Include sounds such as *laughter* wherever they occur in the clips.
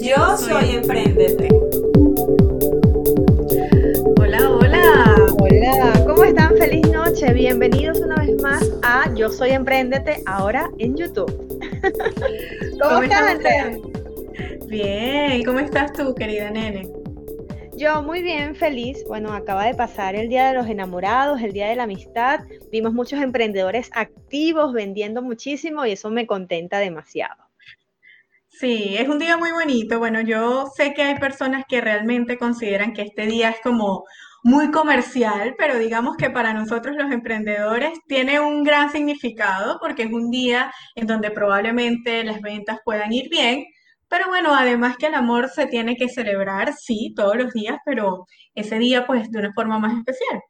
Yo soy Emprendete. Hola, hola. Hola, ¿cómo están? Feliz noche. Bienvenidos una vez más a Yo soy Emprendete, ahora en YouTube. *laughs* ¿Cómo, estás, Andrea? Bien, ¿cómo estás tú, querida nene? Yo muy bien, feliz. Bueno, acaba de pasar el Día de los Enamorados, el Día de la Amistad. Vimos muchos emprendedores activos vendiendo muchísimo y eso me contenta demasiado. Sí, es un día muy bonito. Bueno, yo sé que hay personas que realmente consideran que este día es como muy comercial, pero digamos que para nosotros los emprendedores tiene un gran significado porque es un día en donde probablemente las ventas puedan ir bien. Pero bueno, además que el amor se tiene que celebrar, sí, todos los días, pero ese día pues de una forma más especial.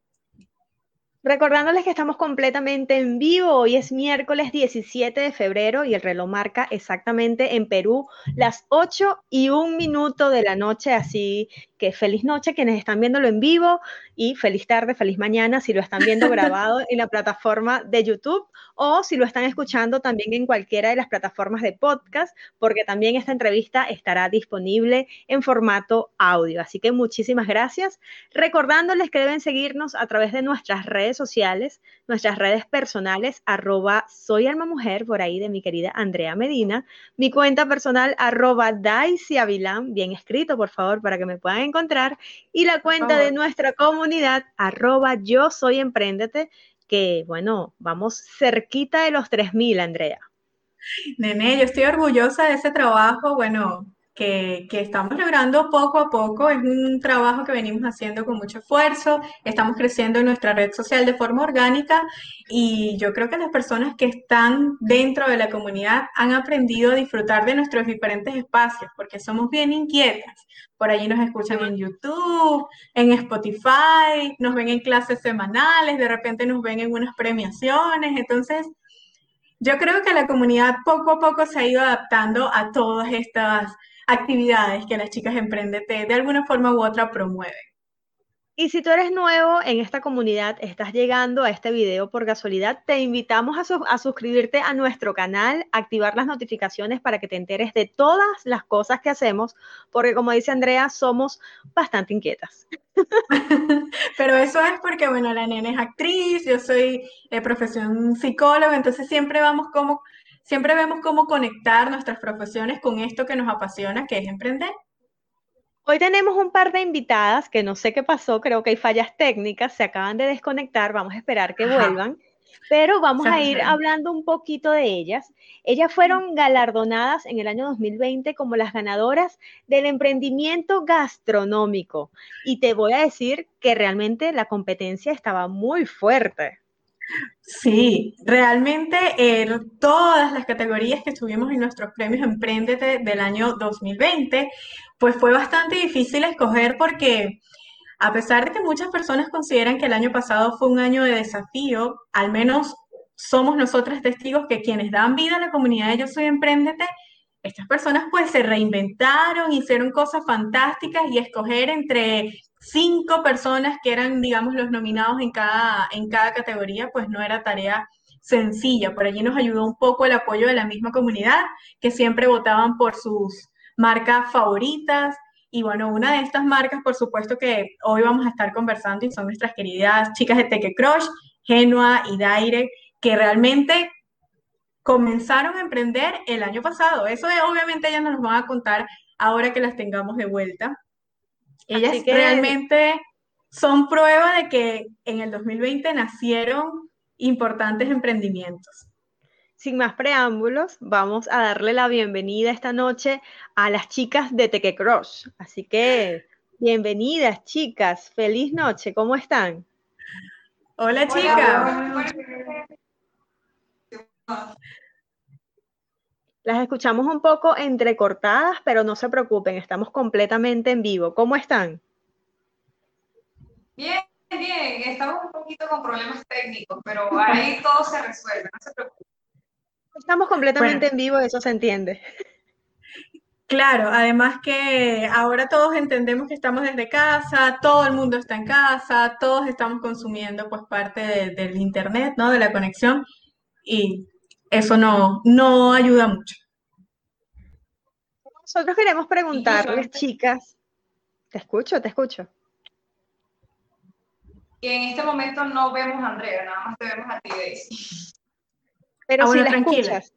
Recordándoles que estamos completamente en vivo, hoy es miércoles 17 de febrero y el reloj marca exactamente en Perú las 8 y un minuto de la noche, así que feliz noche quienes están viéndolo en vivo y feliz tarde, feliz mañana si lo están viendo grabado *laughs* en la plataforma de YouTube o si lo están escuchando también en cualquiera de las plataformas de podcast, porque también esta entrevista estará disponible en formato audio. Así que muchísimas gracias. Recordándoles que deben seguirnos a través de nuestras redes sociales, nuestras redes personales, arroba soy alma mujer, por ahí de mi querida Andrea Medina, mi cuenta personal, arroba Daisy Avilán, bien escrito, por favor, para que me puedan encontrar, y la cuenta de nuestra comunidad, arroba yo soy emprendete, que bueno, vamos cerquita de los 3.000, Andrea. Nene, yo estoy orgullosa de ese trabajo, bueno, que, que, estamos logrando poco a poco. Es un trabajo que venimos haciendo con mucho esfuerzo. Estamos creciendo en nuestra red social de forma orgánica y yo creo que las personas que están dentro de la comunidad han aprendido a disfrutar de nuestros diferentes espacios porque somos bien inquietas. Por allí nos escuchan en YouTube, en Spotify, nos ven en clases semanales, de repente nos ven en unas premiaciones. Entonces, yo creo que la comunidad poco a poco se ha ido adaptando a todas estas actividades que las chicas Emprendete de alguna forma u otra promueven. Y si tú eres nuevo en esta comunidad, estás llegando a este video por casualidad, te invitamos a, suscribirte a nuestro canal, activar las notificaciones para que te enteres de todas las cosas que hacemos, porque como dice Andrea, somos bastante inquietas. *laughs* Pero eso es porque, bueno, la nena es actriz, yo soy de profesión psicóloga, entonces siempre vamos como Siempre vemos cómo conectar nuestras profesiones con esto que nos apasiona, que es emprender. Hoy tenemos un par de invitadas que no sé qué pasó, creo que hay fallas técnicas, se acaban de desconectar, vamos a esperar que vuelvan, pero vamos a ir hablando un poquito de ellas. Ellas fueron galardonadas en el año 2020 como las ganadoras del emprendimiento gastronómico y te voy a decir que realmente la competencia estaba muy fuerte. Sí, realmente todas las categorías que estuvimos en nuestros premios Emprendete del año 2020, pues fue bastante difícil escoger porque a pesar de que muchas personas consideran que el año pasado fue un año de desafío, al menos somos nosotros testigos que quienes dan vida a la comunidad de Yo Soy Emprendete, estas personas pues se reinventaron, hicieron cosas fantásticas y escoger entre cinco personas que eran, digamos, los nominados en cada, en cada categoría, pues no era tarea sencilla. Por allí nos ayudó un poco el apoyo de la misma comunidad, que siempre votaban por sus marcas favoritas. Y bueno, una de estas marcas, por supuesto, que hoy vamos a estar conversando y son nuestras queridas chicas de Teque Crush, Genua y Daire, que realmente comenzaron a emprender el año pasado. Eso obviamente ellas nos lo van a contar ahora que las tengamos de vuelta. Ellas realmente son prueba de que en el 2020 nacieron importantes emprendimientos. Sin más preámbulos, vamos a darle la bienvenida esta noche a las chicas de Teque Cross. Así que, bienvenidas chicas, feliz noche, ¿cómo están? Hola chicas. Las escuchamos un poco entrecortadas, pero no se preocupen, estamos completamente en vivo. ¿Cómo están? Bien, bien, estamos un poquito con problemas técnicos, pero ahí *laughs* todo se resuelve, no se preocupen. Estamos completamente en vivo, eso se entiende. Claro, además que ahora todos entendemos que estamos desde casa, todo el mundo está en casa, todos estamos consumiendo pues parte del internet, ¿no? De la conexión y eso no, no ayuda mucho. Nosotros queremos preguntarles, chicas, te escucho, te escucho. Que en este momento no vemos a Andrea, nada más te vemos a ti, Daisy. Pero ah, si la escuchas.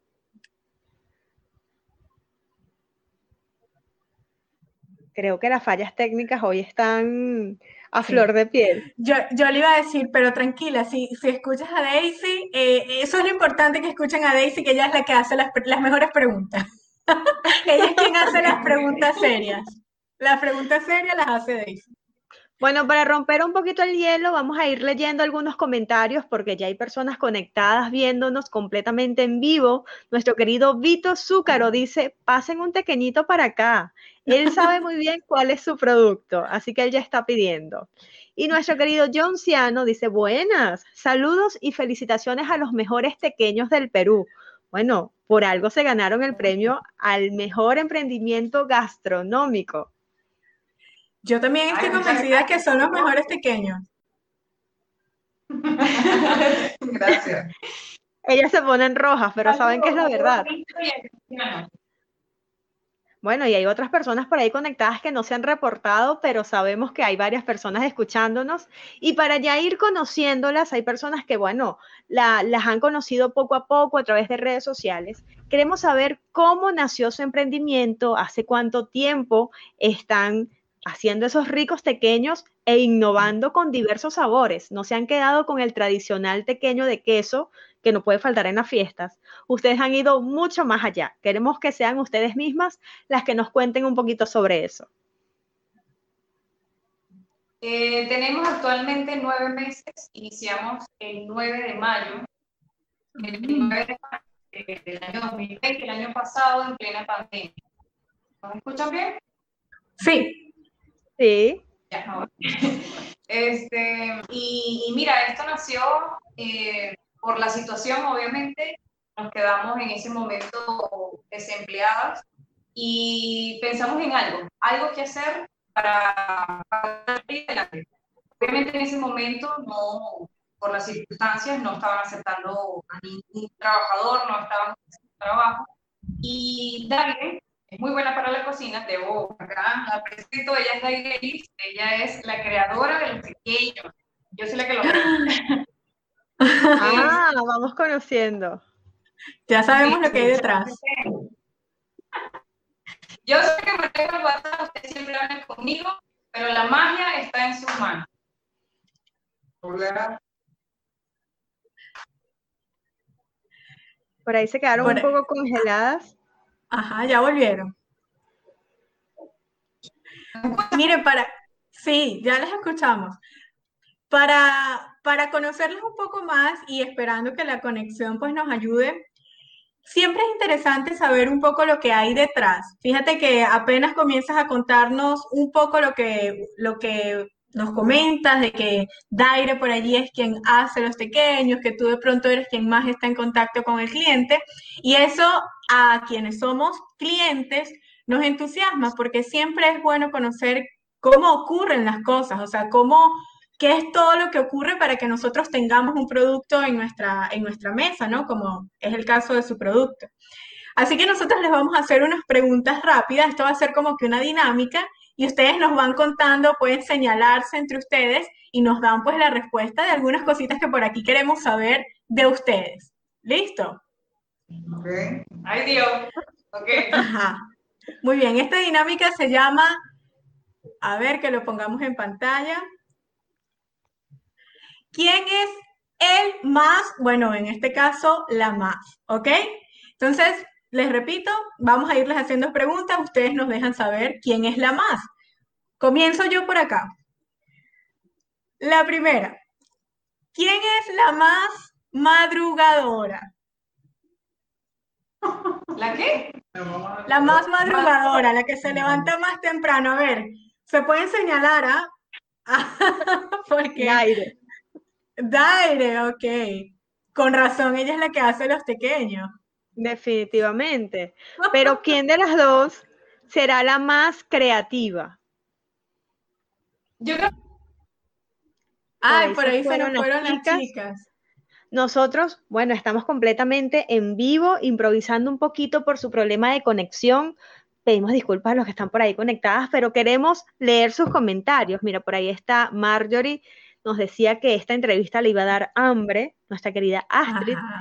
Creo que las fallas técnicas hoy están a flor de piel. Yo, yo, le iba a decir, pero tranquila, si, si escuchas a Daisy, eh, eso es lo importante que escuchen a Daisy, que ella es la que hace las, las mejores preguntas. *laughs* ella es quien hace las preguntas serias. Las preguntas serias las hace Daisy. Bueno, para romper un poquito el hielo, vamos a ir leyendo algunos comentarios porque ya hay personas conectadas viéndonos completamente en vivo. Nuestro querido Vito Zúcaro dice, pasen un pequeñito para acá. *laughs* Él sabe muy bien cuál es su producto, así que él ya está pidiendo. Y nuestro querido John Ciano dice, buenas, saludos y felicitaciones a los mejores pequeños del Perú. Bueno, por algo se ganaron el premio al mejor emprendimiento gastronómico. Yo también estoy convencida que son los mejores pequeños. *laughs* Gracias. Ellas se ponen rojas, pero saben que es la verdad. Bueno, y hay otras personas por ahí conectadas que no se han reportado, pero sabemos que hay varias personas escuchándonos. Y para ya ir conociéndolas, hay personas que, bueno, las han conocido poco a poco a través de redes sociales. Queremos saber cómo nació su emprendimiento, hace cuánto tiempo están haciendo esos ricos pequeños e innovando con diversos sabores. No se han quedado con el tradicional pequeño de queso que no puede faltar en las fiestas. Ustedes han ido mucho más allá. Queremos que sean ustedes mismas las que nos cuenten un poquito sobre eso. Eh, tenemos actualmente nueve meses, iniciamos el 9 de mayo, el 9 de mayo eh, del año 2020, el año pasado en plena pandemia. ¿Me escuchan bien? Sí. Sí. *laughs* Este, y, mira, esto nació eh, por la situación, obviamente, nos quedamos en ese momento desempleadas y pensamos en algo, algo que hacer para, para adelante. Obviamente en ese momento no, por las circunstancias, no estaban aceptando a ningún trabajador, no estaban haciendo trabajo. Y David es muy buena para la cocina, debo acá la presento, ella es David ella es la creadora de los pequeños. Yo soy la que lo *laughs* Ah, vamos conociendo. Ya sabemos lo que hay detrás. Yo sé que me tengo el WhatsApp, ustedes siempre hablan conmigo, pero la magia está en sus manos. Hola. Por ahí se quedaron un poco congeladas. Ajá, ya volvieron. Miren, para, sí, ya les escuchamos. Para, para conocerles un poco más y esperando que la conexión pues nos ayude, siempre es interesante saber un poco lo que hay detrás. Fíjate que apenas comienzas a contarnos un poco lo que, lo que nos comentas, de que Daire por allí es quien hace los pequeños, que tú de pronto eres quien más está en contacto con el cliente. Y eso a quienes somos clientes nos entusiasma porque siempre es bueno conocer cómo ocurren las cosas, o sea, cómo, qué es todo lo que ocurre para que nosotros tengamos un producto en nuestra, en nuestra mesa, ¿no? Como es el caso de su producto. Así que nosotros les vamos a hacer unas preguntas rápidas, esto va a ser como que una dinámica y ustedes nos van contando, pueden señalarse entre ustedes y nos dan pues la respuesta de algunas cositas que por aquí queremos saber de ustedes. ¿Listo? Ok. Ay, Dios. Ok. Ajá. Muy bien, esta dinámica se llama, a ver que lo pongamos en pantalla. ¿Quién es el más? Bueno, en este caso, la más, ¿ok? Entonces, les repito, vamos a irles haciendo preguntas, ustedes nos dejan saber quién es la más. Comienzo yo por acá. La primera, ¿quién es la más madrugadora? ¿La qué? La más madrugadora, la que se levanta más temprano. A ver, se pueden señalar, ¿ah? *laughs* Porque Daire. Daire, ok. Con razón, ella es la que hace los pequeños. Definitivamente. Pero ¿quién de las dos será la más creativa? Yo creo Ay, ahí por ahí se nos fueron las chicas. chicas. Nosotros, bueno, estamos completamente en vivo, improvisando un poquito por su problema de conexión. Pedimos disculpas a los que están por ahí conectadas, pero queremos leer sus comentarios. Mira, por ahí está Marjorie, nos decía que esta entrevista le iba a dar hambre, nuestra querida Astrid, Ajá.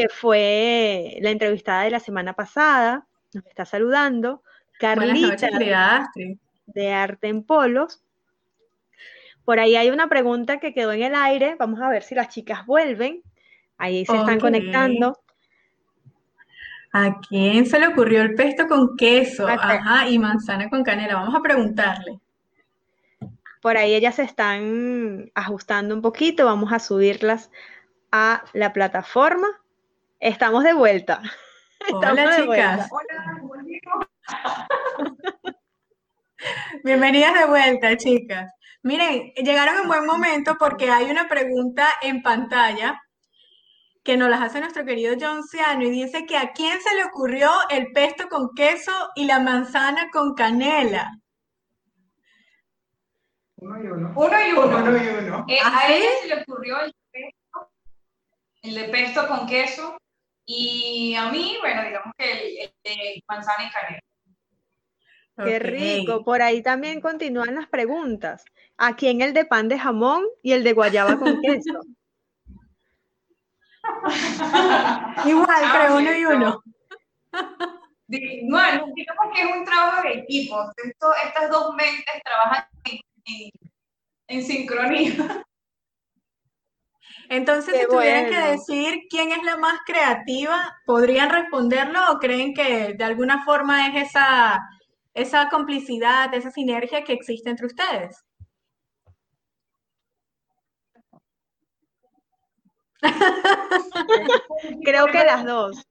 Que fue la entrevistada de la semana pasada, nos está saludando. Carlita, noches, de Arte en Polos. Por ahí hay una pregunta que quedó en el aire. Vamos a ver si las chicas vuelven. Ahí se están conectando. ¿A quién se le ocurrió el pesto con queso? Ajá, y manzana con canela. Vamos a preguntarle. Por ahí ellas se están ajustando un poquito. Vamos a subirlas a la plataforma. Estamos de vuelta. Estamos Hola, vuelta. chicas. Hola. Bienvenidas de vuelta, chicas. Miren, llegaron en buen momento porque hay una pregunta en pantalla que nos las hace nuestro querido John Ciano y dice que a quién se le ocurrió el pesto con queso y la manzana con canela. Uno y uno. Uno y uno. Uno y uno. Eh, ¿Ah, a ella se le ocurrió el pesto, el de pesto con queso, y a mí, bueno, digamos que el, el de manzana y canela. Qué rico. Por ahí también continúan las preguntas. ¿A quién el de pan de jamón y el de guayaba con *laughs* queso? *laughs* Igual, Ah, pero uno y uno. *laughs* Di- No, no, digamos que es un trabajo de equipo. Esto- estas dos mentes trabajan en, en- en sincronía. Entonces, Qué si tuvieran que bueno. decir quién es la más creativa, ¿podrían responderlo o creen que de alguna forma es esa, esa complicidad, esa sinergia que existe entre ustedes? *laughs* Creo que las dos.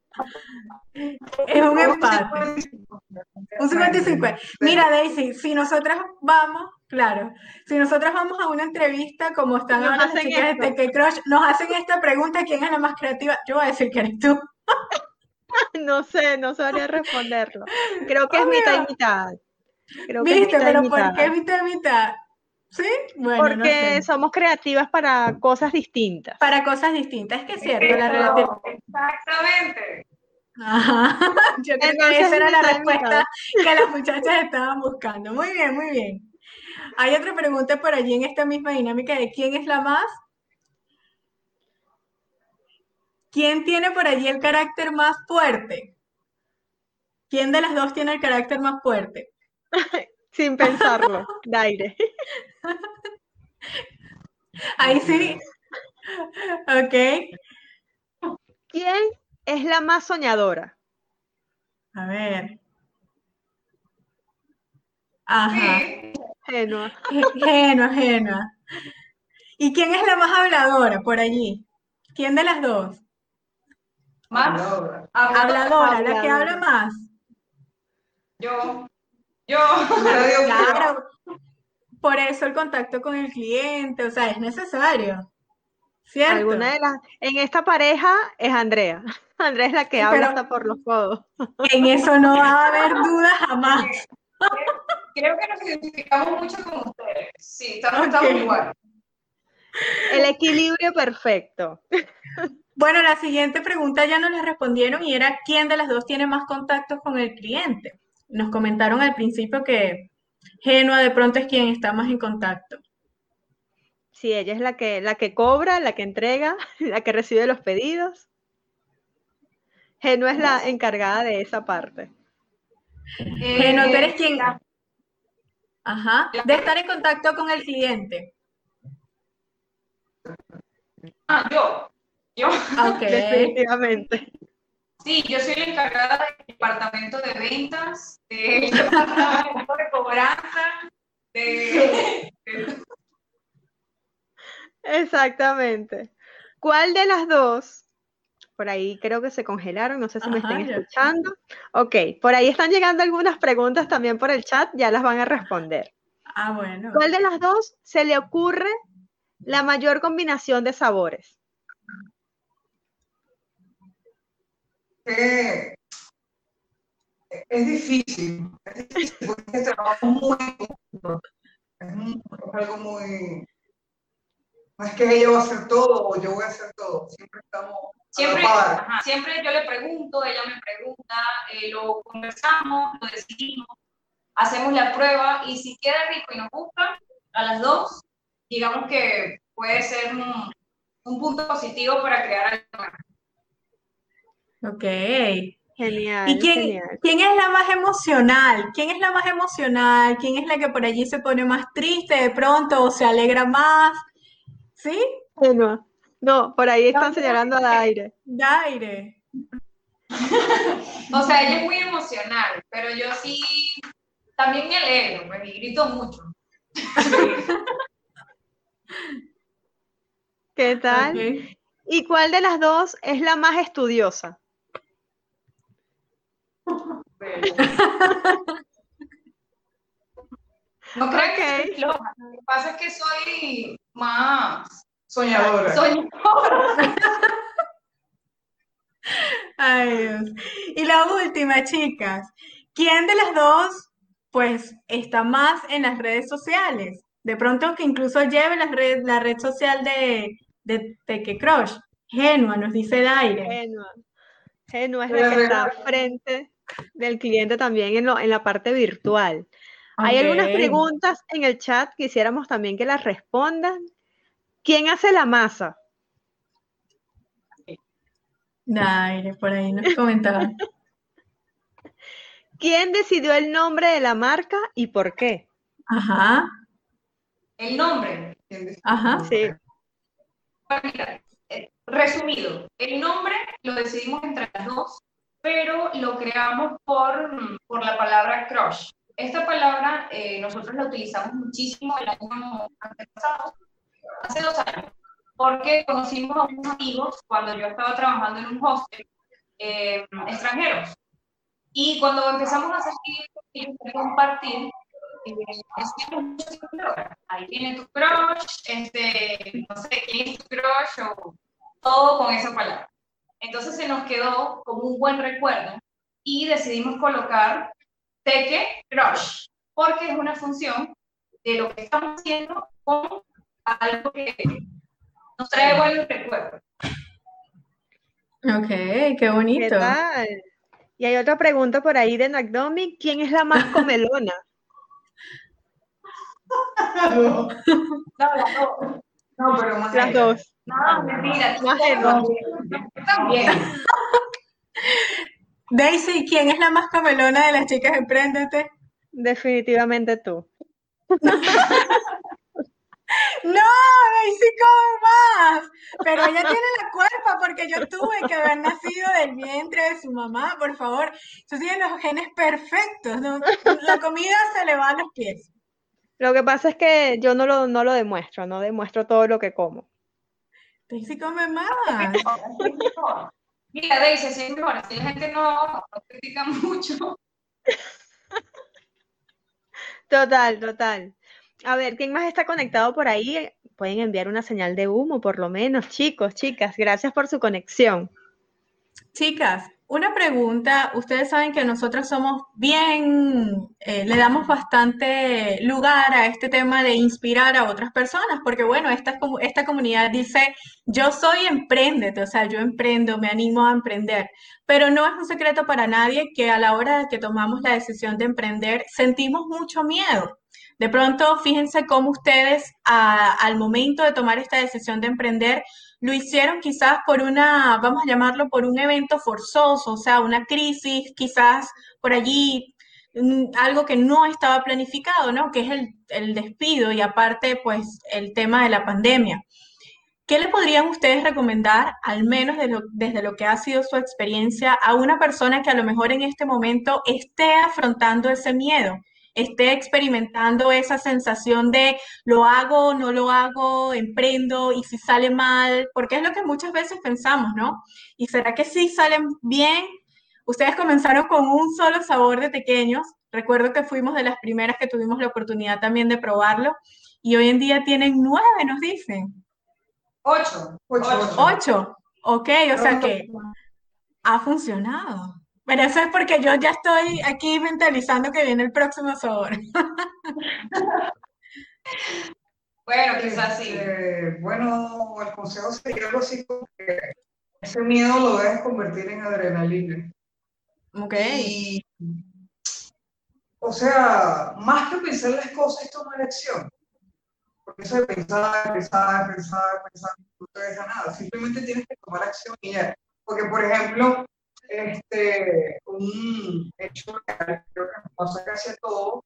Es un empate. Un 50 y 50. Mira, Daisy, si nosotras vamos, claro, si nosotras vamos a una entrevista como están Nos ahora las chicas de. Teque Crush, nos hacen esta pregunta, ¿quién es la más creativa? Yo voy a decir que eres tú. *laughs* No sé, no sabría responderlo. Creo que es mitad y mitad. Creo que es ¿Viste? mitad y Pero mitad. ¿por qué mitad y mitad? ¿Sí? Bueno, no Porque sé. somos creativas para cosas distintas. Para cosas distintas, es que es cierto, la. Exactamente. Ajá. *laughs* Yo creo que esa era la respuesta que las muchachas estaban buscando. Muy bien, muy bien. Hay otra pregunta por allí en esta misma dinámica de quién es la más. ¿Quién tiene por allí el carácter más fuerte? ¿Quién de las dos tiene el carácter más fuerte? *laughs* Sin pensarlo, *laughs* Daire. Ahí sí. Ok. ¿Quién es la más soñadora? A ver. Ajá. Sí. Genua. Genua, genua. ¿Y quién es la más habladora por allí? ¿Quién de las dos? Más Habladora. Habladora, la que habla más. Yo. Yo. Claro. *laughs* Por eso el contacto con el cliente, o sea, es necesario. ¿Cierto? Alguna de las. En esta pareja es Andrea. *laughs* Andrea es la que Sí, habla pero- hasta por los codos. En eso no va a haber duda jamás. *laughs* Creo que nos identificamos mucho con ustedes. Sí, estamos, igual. El equilibrio perfecto. Bueno, la siguiente pregunta ya nos la respondieron y era ¿quién de las dos tiene más contactos con el cliente? Nos comentaron al principio que Genua de pronto es quien está más en contacto. Sí, ella es la que, la que cobra, la que entrega, *laughs* la que recibe los pedidos. Genua es la encargada de esa parte. Genua, tú eres quien... la- Ajá, de estar en contacto con el cliente. Ah, yo. Yo. Ok. *laughs* Definitivamente. Sí, yo soy la encargada del departamento de ventas, *laughs* del departamento de cobranza, de, de- *laughs* Exactamente. ¿Cuál de las dos Por ahí creo que se congelaron, no sé si me Ajá, ya. escuchando. Ok, por ahí están llegando algunas preguntas también por el chat, ya las van a responder. Ah, bueno. ¿Cuál de las dos se le ocurre la mayor combinación de sabores? Eh, es difícil, es difícil porque este trabajo muy es algo muy no es que ella va a hacer todo o yo voy a hacer todo, siempre estamos Siempre, ajá, siempre yo le pregunto, ella me pregunta, eh, lo conversamos, lo decidimos, hacemos la prueba y si queda rico y nos gusta a las dos, digamos que puede ser un, un punto positivo para crear algo. Ok. Genial, ¿Y quién, genial. quién es la más emocional? ¿Quién es la más emocional? ¿Quién es la que por allí se pone más triste de pronto o se alegra más? ¿Sí? Genua. No, por ahí están señalando a Daire. Daire. *laughs* O sea, ella es muy emocional, pero yo sí también me alegro, pues, y grito mucho. *laughs* ¿Qué tal? ¿Y cuál de las dos es la más estudiosa? *laughs* No creo que lo que pasa es que soy más Soñadora. soñadora. *laughs* Ay, Dios. Y la última, chicas. ¿Quién de las dos, pues, está más en las redes sociales? De pronto que incluso lleve la red, la red social de, de Peque Crush. Genua, nos dice Daire. Genua. Genua es La que está frente del cliente también en, lo- en la parte virtual. Hay algunas preguntas en el chat, quisiéramos también que las respondan. ¿Quién hace la masa? Daire, por ahí nos comentaba. *laughs* ¿Quién decidió el nombre de la marca y por qué? Ajá, El nombre, ajá. Sí. Bueno, mira, eh, resumido, el nombre lo decidimos entre las dos, pero lo creamos por, por la palabra crush. Esta palabra eh, nosotros la utilizamos muchísimo el año antepasado, hace dos años, porque conocimos a unos amigos cuando yo estaba trabajando en un hostel eh, extranjeros. Y cuando empezamos a ellos a compartir. Ahí tiene tu crush, este, no sé quién es tu crush, o todo con esa palabra. Entonces se nos quedó como un buen recuerdo y decidimos colocar Teque Crush, porque es una función de lo que estamos haciendo con algo que nos trae buenos recuerdos. Ok, qué ¿Qué bonito. tal? Y hay otra pregunta por ahí de Nagdomi. ¿Quién es la más *laughs* comelona? No, No, las dos. no, pero más Las dos. No, mentira, Más Genua. también. *laughs* Daisy, ¿quién es la más camelona de las chicas Emprendete? Definitivamente tú. *laughs* No, Daisy come más. Pero ella tiene la culpa porque yo tuve que haber nacido del vientre de su mamá, por favor. Eso tiene los genes perfectos, ¿no? La comida se le va a los pies. Lo que pasa es que yo no lo, no lo demuestro, no demuestro todo lo que como. Daisy come más. Mira, Daisy, es mejor. Así la gente no, no critica mucho. Total, total. A ver, ¿quién más está conectado por ahí? Pueden enviar una señal de humo, por lo menos, chicos, chicas. Gracias por su conexión. Chicas, una pregunta. Ustedes saben que nosotros somos bien, eh, le damos bastante lugar a este tema de inspirar a otras personas, porque bueno, esta, esta comunidad dice, yo soy emprendete, o sea, yo emprendo, me animo a emprender, pero no es un secreto para nadie que a la hora de que tomamos la decisión de emprender, sentimos mucho miedo. De pronto, fíjense cómo ustedes al momento de tomar esta decisión de emprender, lo hicieron quizás por una, vamos a llamarlo, por un evento forzoso, o sea, una crisis, quizás por allí, mm, algo que no estaba planificado, ¿no? Que es el, el despido y aparte, pues, el tema de la pandemia. ¿Qué le podrían ustedes recomendar, al menos desde lo que ha sido su experiencia, a una persona que a lo mejor en este momento esté afrontando ese miedo? Esté experimentando esa sensación de lo hago, no lo hago, emprendo y si sale mal, porque es lo que muchas veces pensamos, ¿no? ¿Y será que sí salen bien? Ustedes comenzaron con un solo sabor de pequeños. Recuerdo que fuimos de las primeras que tuvimos la oportunidad también de probarlo y hoy en día tienen nueve, nos dicen. Ocho. Ocho. Ocho. Ok, o sea que ha funcionado. Pero eso es porque yo ya estoy aquí mentalizando que viene el próximo sabor. *laughs* bueno, quizás sí. Este, bueno, el consejo sería algo así como que ese miedo lo debes convertir en adrenalina. Ok. Y, o sea, más que pensar las cosas, es tomar acción. Porque eso de pensar, pensar, pensar, pensar, no te deja nada. Simplemente tienes que tomar acción y ya. Porque, por ejemplo, este, un hecho que creo que nos pasa casi a todos,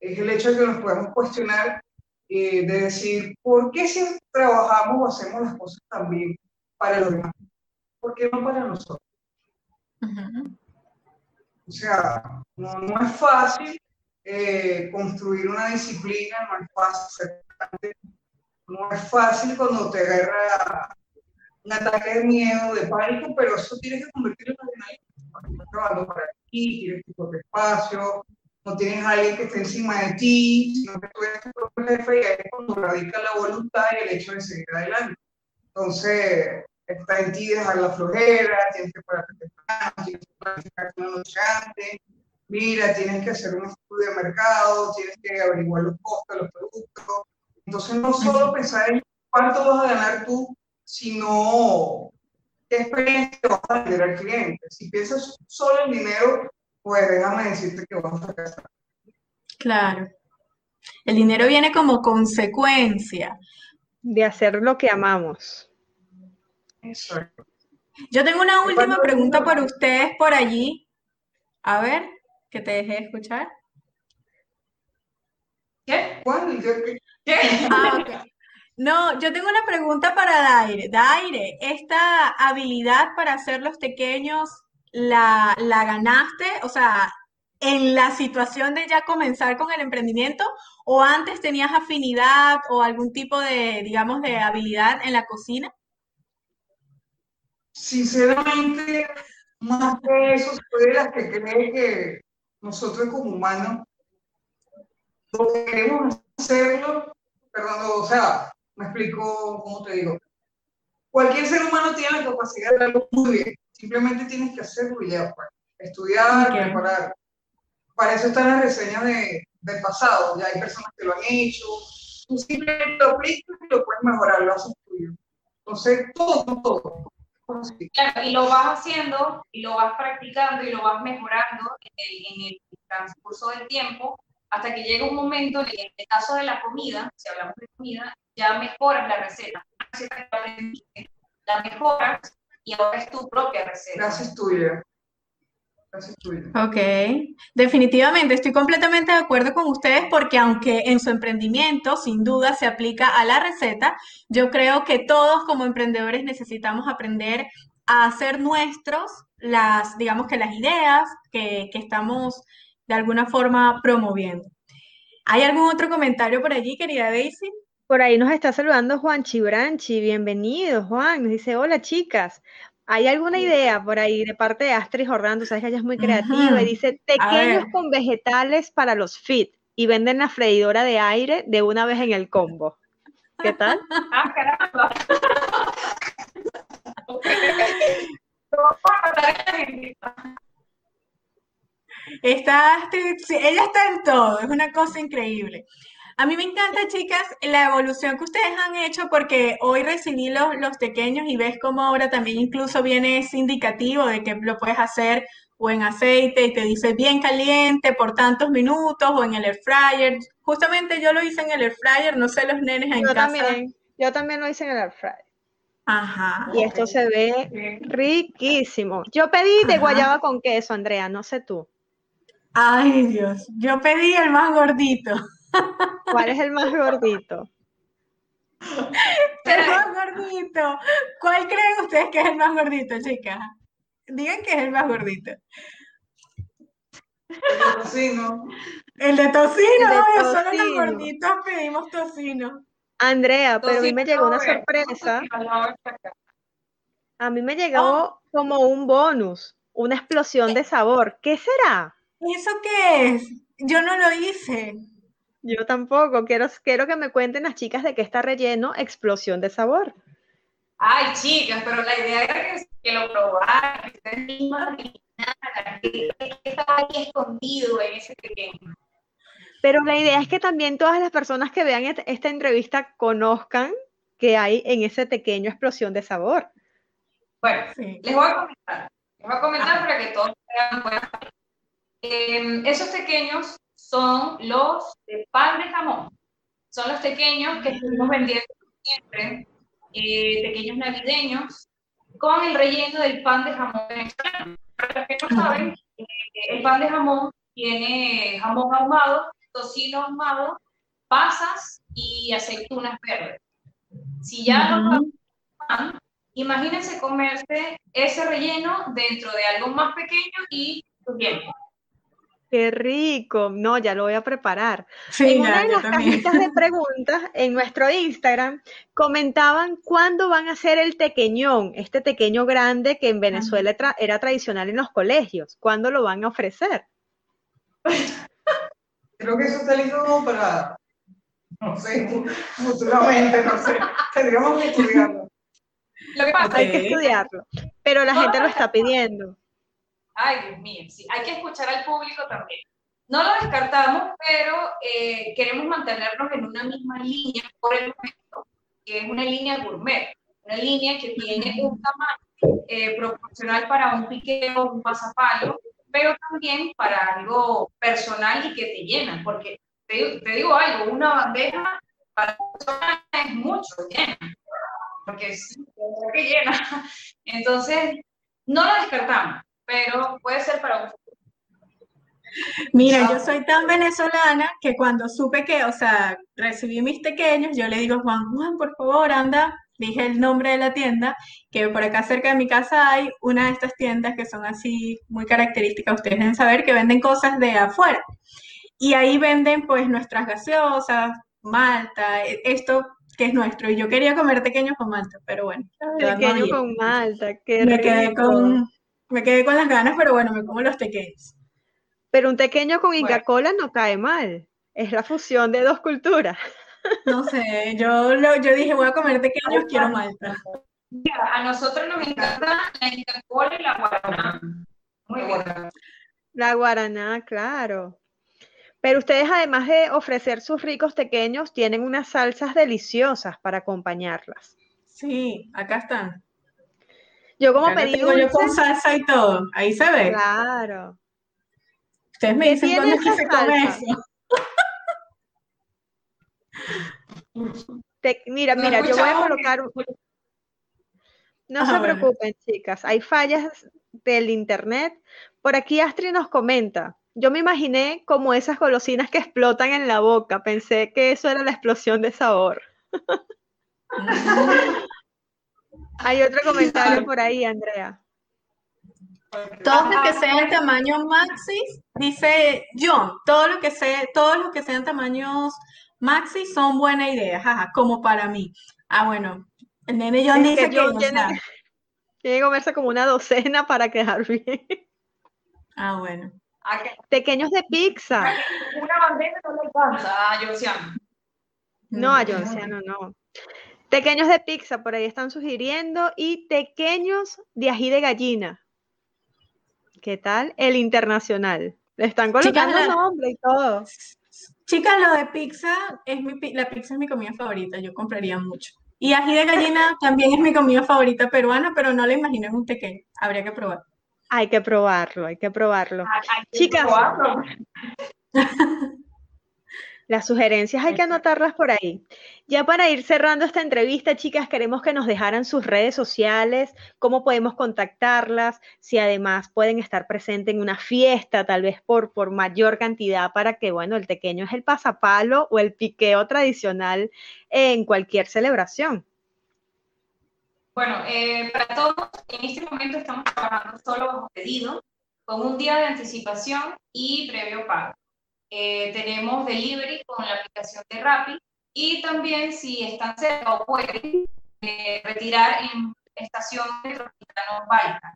es el hecho de que nos podemos cuestionar eh, de decir, ¿por qué si trabajamos o hacemos las cosas también para los demás? ¿Por qué no para nosotros? O sea, no, no es fácil eh, construir una disciplina, no es fácil no es fácil cuando te agarra un ataque de miedo, de pánico, pero eso tienes que convertirlo en adrenalina. Trabajando para ti, tienes tu propio espacio, no tienes a alguien que esté encima de ti, sino que tú eres tu propio jefe y ahí es cuando radica la voluntad y el hecho de seguir adelante. Entonces, está en ti dejar la flojera, tienes que pararte temprano, tienes que planificar una noche antes, mira, tienes que hacer un estudio de mercado, tienes que averiguar los costos los productos. Entonces, no solo pensar en cuánto vas a ganar tú, sino qué experiencia vas a tener al cliente. Si piensas solo en dinero, pues déjame decirte que vas a gastar. Claro. El dinero viene como consecuencia. De hacer lo que amamos. Exacto. Yo tengo una última pregunta por ustedes por allí. A ver, que te dejé escuchar. ¿Qué? ¿Cuál? ¿Qué? Ah, ok. No, yo tengo una pregunta para Daire. Daire, ¿esta habilidad para hacer los pequeños la, ganaste? O sea, en la situación de ya comenzar con el emprendimiento o antes tenías afinidad o algún tipo de, digamos, de habilidad en la cocina? Sinceramente, más que eso, soy de las que cree que nosotros como humanos lo queremos hacerlo, perdón, o sea, me explico cómo te digo. Cualquier ser humano tiene la capacidad de hacerlo muy bien. Simplemente tienes que hacerlo y ya, pues. Estudiar, preparar. Para eso están las reseñas de, del pasado. Ya hay personas que lo han hecho. Tú simplemente lo aplicas y lo puedes mejorar, lo haces tuyo. Entonces, todo, todo. Claro, y lo vas haciendo, y lo vas practicando, y lo vas mejorando en el, en el transcurso del tiempo, hasta que llega un momento, en el caso de la comida, si hablamos de comida, ya mejoras la receta. La mejoras y ahora es tu propia receta. Gracias tuya. Gracias tuya. Ok, definitivamente estoy completamente de acuerdo con ustedes porque aunque en su emprendimiento sin duda se aplica a la receta, yo creo que todos como emprendedores necesitamos aprender a hacer nuestros las, digamos que las ideas que, que estamos de alguna forma promoviendo. ¿Hay algún otro comentario por allí, querida Daisy? Por ahí nos está saludando Juan Chibranchi. Bienvenido, Juan. Nos dice, hola chicas. ¿Hay alguna idea por ahí de parte de Astrid Jordán? Tú sabes que ella es muy creativa y dice pequeños con vegetales para los fit y venden la freidora de aire de una vez en el combo. ¿Qué tal? *laughs* ah, caramba. *laughs* Está, Astrid, ella está en todo, es una cosa increíble. A mí me encanta, chicas, la evolución que ustedes han hecho porque hoy recibí los, los pequeños y ves cómo ahora también incluso viene ese indicativo de que lo puedes hacer o en aceite y te dice bien caliente por tantos minutos o en el air fryer. Justamente yo lo hice en el air fryer, no sé los nenes en yo casa. También, yo también lo hice en el air fryer. Ajá. Y esto se ve riquísimo. Yo pedí de guayaba con queso, Andrea, no sé tú. Ay, Dios, yo pedí el más gordito. ¿Cuál es el más gordito? *laughs* El más gordito. ¿Cuál creen ustedes que es el más gordito, chicas? Digan que es el más gordito. El de tocino, El de ay, solo los tocino. gorditos pedimos tocino. Andrea, pero a mí me Tocino, llegó una eh, sorpresa. A mí me llegó como un bonus, una explosión de sabor. ¿Qué será? ¿Eso qué es? Yo no lo hice. Yo tampoco. Quiero, quiero que me cuenten las chicas de qué está relleno explosión de sabor. Ay, chicas, pero la idea era que, que lo probaran, que mismas estaba ahí escondido en ese pequeño. Pero la idea es que también todas las personas que vean esta entrevista conozcan qué hay en ese pequeño explosión de sabor. Bueno, Sí. les voy a comentar, les voy a comentar Ajá. para que todos vean. Em, esos pequeños son los de pan de jamón. Son los pequeños que estuvimos vendiendo siempre, eh, pequeños navideños, con el relleno del pan de jamón venezolano. Para los que no saben, eh, el pan de jamón tiene jamón ahumado, tocino ahumado, pasas y aceitunas verdes. Si ya lo Ujú. pan, imagínense comerse ese relleno dentro de algo más pequeño y crujiente. Qué rico. No, ya lo voy a preparar. Sí, en una ya, de las también. cajitas de *laughs* preguntas en nuestro Instagram comentaban cuándo van a hacer el tequeñón, este tequeño grande que en Venezuela tra- era tradicional en los colegios. ¿Cuándo lo van a ofrecer? Creo que eso está listo para, no sé, fu- futuramente, no sé. Tendríamos que estudiarlo. Lo que pasa Hay es que estudiarlo. Pero la gente lo *laughs* está pidiendo. Ay, Dios mío, sí, hay que escuchar al público también. No lo descartamos, pero eh, queremos mantenernos en una misma línea por el momento, que es una línea gourmet, una línea que tiene un tamaño eh, proporcional para un piqueo, un pasapalo, pero también para algo personal y que te llena, porque te, digo- te digo algo, una bandeja para una persona es mucho, llena, porque verdad que llena. *laughs* Entonces, no lo descartamos, pero puede ser para un Mira, yo soy tan venezolana que cuando supe que, o sea, recibí mis pequeños, yo le digo, Juan, Juan, por favor, anda, dije el nombre de la tienda, que por acá cerca de mi casa hay una de estas tiendas que son así muy características, ustedes deben saber que venden cosas de afuera. Y ahí venden pues nuestras gaseosas, malta, e- esto que es nuestro. Y yo quería comer pequeños con malta, pero bueno, no Pequeño con malta, qué Me quedé rico. con, me quedé con las ganas, pero bueno, me como los pequeños. Pero un pequeño con Inca Bueno. Kola no cae mal. Es la fusión de dos culturas. No sé, yo, lo, yo dije, voy a comer pequeños, quiero malta. Mira, a nosotros nos encanta la Inca Kola y la Guaraná. Muy bien. La guaraná, claro. Pero ustedes, además de ofrecer sus ricos pequeños, tienen unas salsas deliciosas para acompañarlas. Sí, acá están. Yo como pedí tengo yo con salsa y todo. Ahí se ve. claro. Ustedes me ¿Qué dicen cuándo es que se come eso. Te- mira, No mira, yo voy a colocar, un- no Ah, se bueno. preocupen, chicas, hay fallas del internet. Por aquí Astrid nos comenta. Yo me imaginé como esas golosinas que explotan en la boca. Pensé que eso era la explosión de sabor. *laughs* Hay otro comentario por ahí, Andrea. Todo lo que sea en tamaño maxi, dice John, todo lo que sea, todos los que sean tamaños maxi son buena idea, jaja, como para mí. Ah, bueno, el nene John Es dice que, John tiene que- *laughs* Tiene que comerse como una docena para quedar bien. ah, bueno. A que Pequeños de pizza. una bandeja no le alcanza a Josiana. No, a. Jonciano no. Pequeños de pizza, por ahí están sugiriendo. Y pequeños de ají de gallina. ¿Qué tal? El internacional. Le están colocando la- nombre y todo. Chicas, lo de pizza, es mi, la pizza es mi comida favorita, yo compraría mucho. Y ají de gallina *laughs* también es mi comida favorita peruana, pero no la imagino en un tequeño, habría que probar. Hay que probarlo, hay que probarlo. Hay- hay que Chicas. probarlo. *laughs* Las sugerencias hay que anotarlas por ahí. Ya para ir cerrando esta entrevista, chicas, queremos que nos dejaran sus redes sociales, cómo podemos contactarlas, si además pueden estar presentes en una fiesta, tal vez por, por mayor cantidad, para que, bueno, el pequeño es el pasapalo o el piqueo tradicional en cualquier celebración. Bueno, eh, para todos, en este momento estamos trabajando solo bajo pedido, con un día de anticipación y previo pago. Eh, tenemos delivery con la aplicación de Rappi y también si están cerca o pueden eh, retirar en estación metropolitana Balta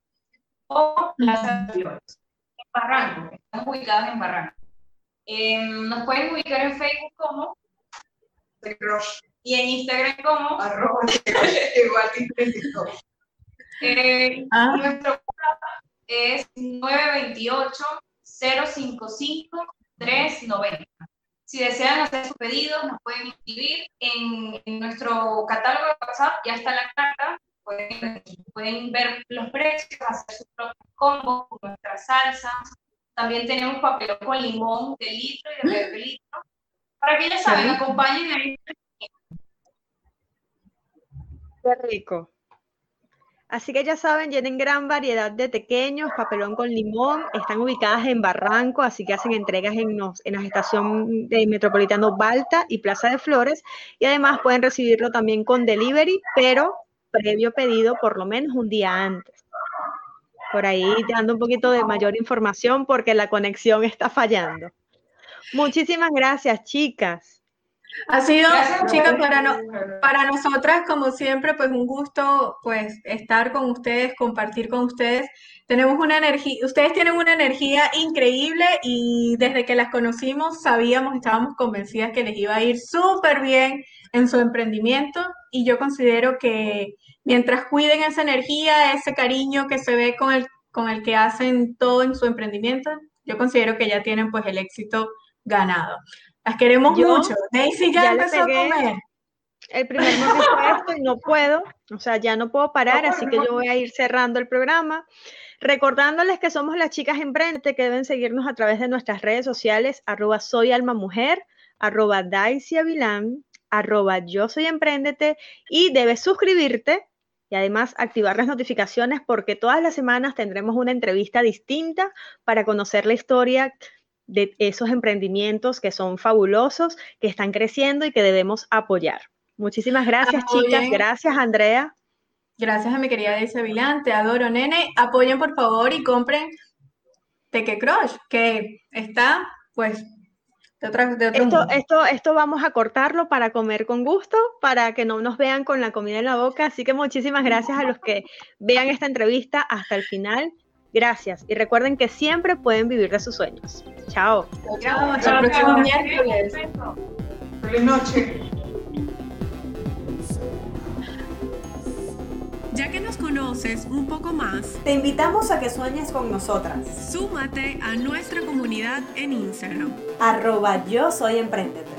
o Plaza de Flores, en Barranco, estamos ubicados en Barranco. Em, nos pueden ubicar en Facebook como y en Instagram como arroba *laughs* igual eh, ah. Nuestro WhatsApp es 928-055-390. Si desean hacer su pedido, nos pueden inscribir en, nuestro catálogo de WhatsApp, ya está la carta, pueden, pueden ver los precios, hacer sus propios combos con nuestras salsas. También tenemos papel con limón de litro y de medio litro. Para que ya saben, acompañen a este Qué rico. Así que ya saben, tienen gran variedad de pequeños, papelón con limón, están ubicadas en Barranco, así que hacen entregas en, la estación de Metropolitano Balta y Plaza de Flores, y además pueden recibirlo también con delivery, pero previo pedido por lo menos un día antes. Por ahí dando un poquito de mayor información porque la conexión está fallando. Muchísimas gracias, chicas. Ha sido, chicas, para, no, para nosotras, como siempre, pues un gusto pues estar con ustedes, compartir con ustedes. Tenemos una energía, ustedes tienen una energía increíble y desde que las conocimos sabíamos, estábamos convencidas que les iba a ir súper bien en su emprendimiento y yo considero que mientras cuiden esa energía, ese cariño que se ve con el, con el que hacen todo en su emprendimiento, yo considero que ya tienen pues el éxito ganado. Las queremos mucho. Daisy ya, empezó a comer. El primer esto y no puedo, o sea, ya no puedo parar, así que yo voy a ir cerrando el programa. Recordándoles que somos las chicas emprendete, que deben seguirnos a través de nuestras redes sociales, arroba soy alma mujer, arroba Daisy Avilán, arroba yo soy emprendete, y debes suscribirte y además activar las notificaciones porque todas las semanas tendremos una entrevista distinta para conocer la historia de esos emprendimientos que son fabulosos, que están creciendo y que debemos apoyar. Muchísimas gracias, chicas. Gracias, Andrea. Gracias a mi querida Daisy Vilán. Te adoro, nene. Apoyen, por favor, y compren Teque Crush, que está, pues, de otra, de esto, esto, esto vamos a cortarlo para comer con gusto, para que no nos vean con la comida en la boca. Así que muchísimas gracias a los que vean esta entrevista hasta el final. Gracias y recuerden que siempre pueden vivir de sus sueños. Chao. Chao, hasta el próximo miércoles. Feliz noche. Ya que nos conoces un poco más, te invitamos a que sueñes con nosotras. Súmate a nuestra comunidad en Instagram. Arroba yo soy emprendedor.